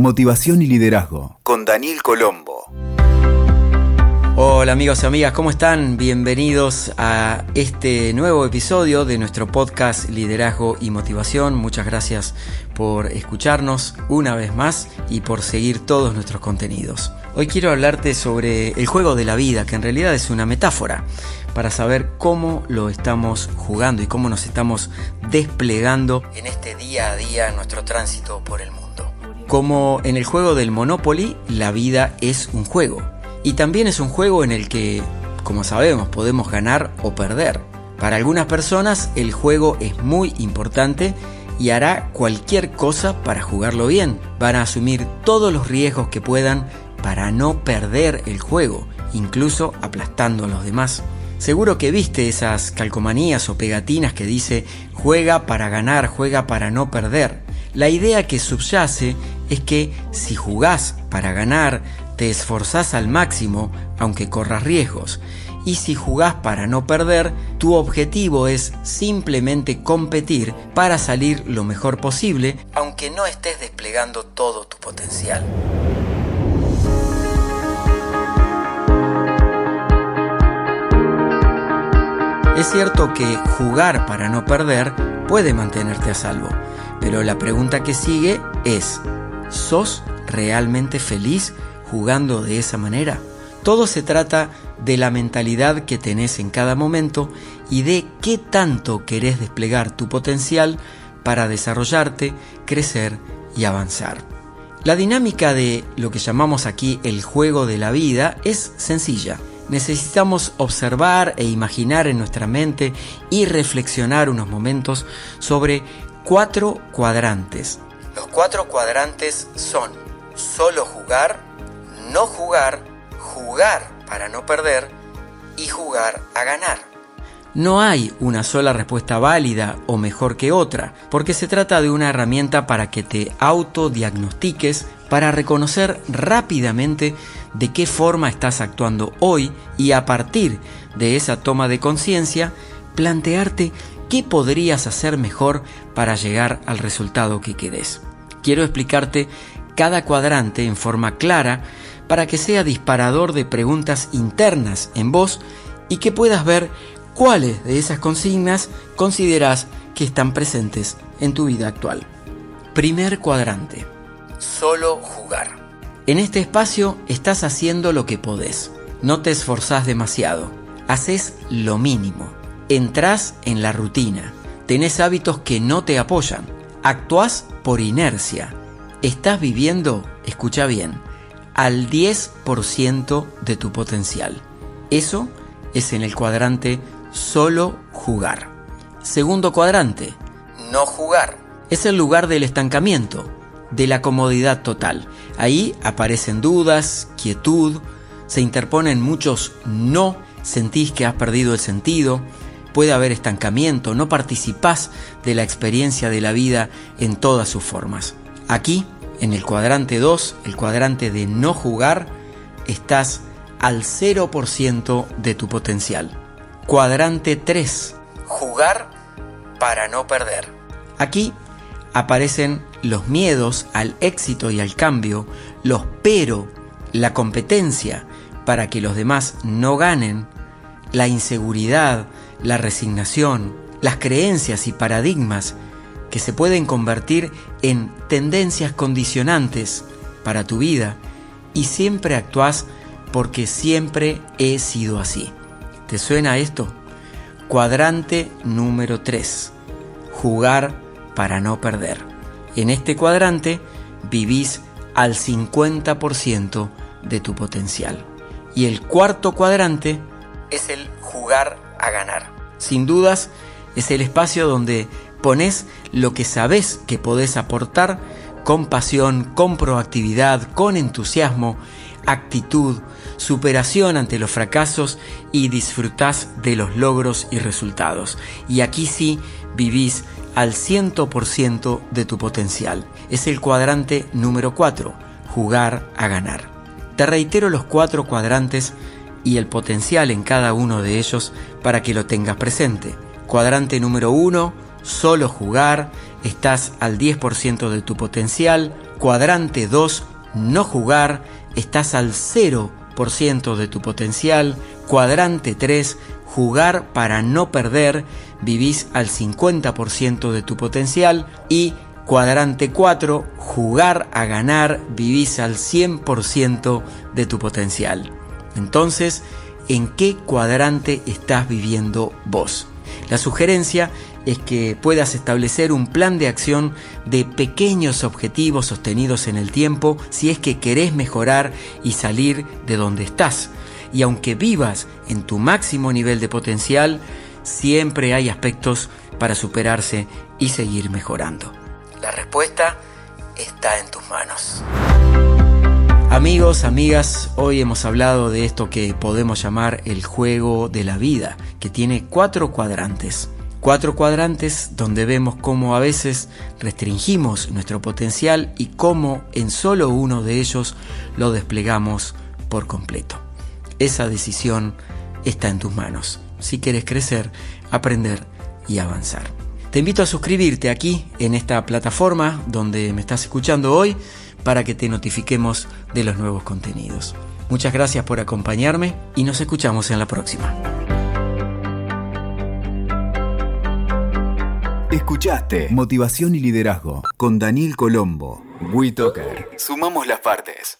Motivación y Liderazgo con Daniel Colombo. Hola amigos y amigas, ¿cómo están? Bienvenidos a este nuevo episodio de nuestro podcast Liderazgo y Motivación. Muchas gracias por escucharnos una vez más y por seguir todos nuestros contenidos. Hoy quiero hablarte sobre el juego de la vida, que en realidad es una metáfora, para saber cómo lo estamos jugando y cómo nos estamos desplegando en este día a día, nuestro tránsito por el mundo. Como en el juego del Monopoly, la vida es un juego. Y también es un juego en el que, como sabemos, podemos ganar o perder. Para algunas personas el juego es muy importante y hará cualquier cosa para jugarlo bien. Van a asumir todos los riesgos que puedan para no perder el juego, incluso aplastando a los demás. Seguro que viste esas calcomanías o pegatinas que dice juega para ganar, juega para no perder. La idea que subyace es que si jugás para ganar, te esforzás al máximo aunque corras riesgos. Y si jugás para no perder, tu objetivo es simplemente competir para salir lo mejor posible, aunque no estés desplegando todo tu potencial. Es cierto que jugar para no perder puede mantenerte a salvo, pero la pregunta que sigue es, ¿sos realmente feliz jugando de esa manera? Todo se trata de la mentalidad que tenés en cada momento y de qué tanto querés desplegar tu potencial para desarrollarte, crecer y avanzar. La dinámica de lo que llamamos aquí el juego de la vida es sencilla. Necesitamos observar e imaginar en nuestra mente y reflexionar unos momentos sobre cuatro cuadrantes. Los cuatro cuadrantes son solo jugar, no jugar, jugar para no perder y jugar a ganar. No hay una sola respuesta válida o mejor que otra, porque se trata de una herramienta para que te autodiagnostiques, para reconocer rápidamente de qué forma estás actuando hoy y a partir de esa toma de conciencia, plantearte qué podrías hacer mejor para llegar al resultado que quedes. Quiero explicarte cada cuadrante en forma clara para que sea disparador de preguntas internas en vos y que puedas ver cuáles de esas consignas consideras que están presentes en tu vida actual. Primer cuadrante. Solo jugar. En este espacio estás haciendo lo que podés. No te esforzás demasiado. Haces lo mínimo. Entrás en la rutina. Tenés hábitos que no te apoyan. Actuás por inercia. Estás viviendo, escucha bien, al 10% de tu potencial. Eso es en el cuadrante solo jugar. Segundo cuadrante, no jugar. Es el lugar del estancamiento, de la comodidad total. Ahí aparecen dudas, quietud, se interponen muchos no, sentís que has perdido el sentido, puede haber estancamiento, no participás de la experiencia de la vida en todas sus formas. Aquí, en el cuadrante 2, el cuadrante de no jugar, estás al 0% de tu potencial. Cuadrante 3. Jugar para no perder. Aquí aparecen los miedos al éxito y al cambio, los pero, la competencia para que los demás no ganen, la inseguridad, la resignación, las creencias y paradigmas que se pueden convertir en tendencias condicionantes para tu vida y siempre actúas porque siempre he sido así. ¿Te suena esto? Cuadrante número 3. Jugar para no perder. En este cuadrante vivís al 50% de tu potencial. Y el cuarto cuadrante es el jugar a ganar. Sin dudas, es el espacio donde pones lo que sabes que podés aportar con pasión, con proactividad, con entusiasmo, actitud, superación ante los fracasos y disfrutás de los logros y resultados. Y aquí sí vivís al 100% de tu potencial. Es el cuadrante número 4, jugar a ganar. Te reitero los cuatro cuadrantes y el potencial en cada uno de ellos para que lo tengas presente. Cuadrante número 1, solo jugar, estás al 10% de tu potencial, Cuadrante 2, no jugar, estás al 0% de tu potencial. Cuadrante 3, jugar para no perder, vivís al 50% de tu potencial. Y cuadrante 4, jugar a ganar, vivís al 100% de tu potencial. Entonces, ¿en qué cuadrante estás viviendo vos? La sugerencia es que puedas establecer un plan de acción de pequeños objetivos sostenidos en el tiempo si es que querés mejorar y salir de donde estás. Y aunque vivas en tu máximo nivel de potencial, siempre hay aspectos para superarse y seguir mejorando. La respuesta está en tus manos. Amigos, amigas, hoy hemos hablado de esto que podemos llamar el juego de la vida, que tiene cuatro cuadrantes. Cuatro cuadrantes donde vemos cómo a veces restringimos nuestro potencial y cómo en solo uno de ellos lo desplegamos por completo. Esa decisión está en tus manos, si quieres crecer, aprender y avanzar. Te invito a suscribirte aquí en esta plataforma donde me estás escuchando hoy para que te notifiquemos de los nuevos contenidos. Muchas gracias por acompañarme y nos escuchamos en la próxima. Escuchaste Motivación y Liderazgo con Daniel Colombo. WeToker. Sumamos las partes.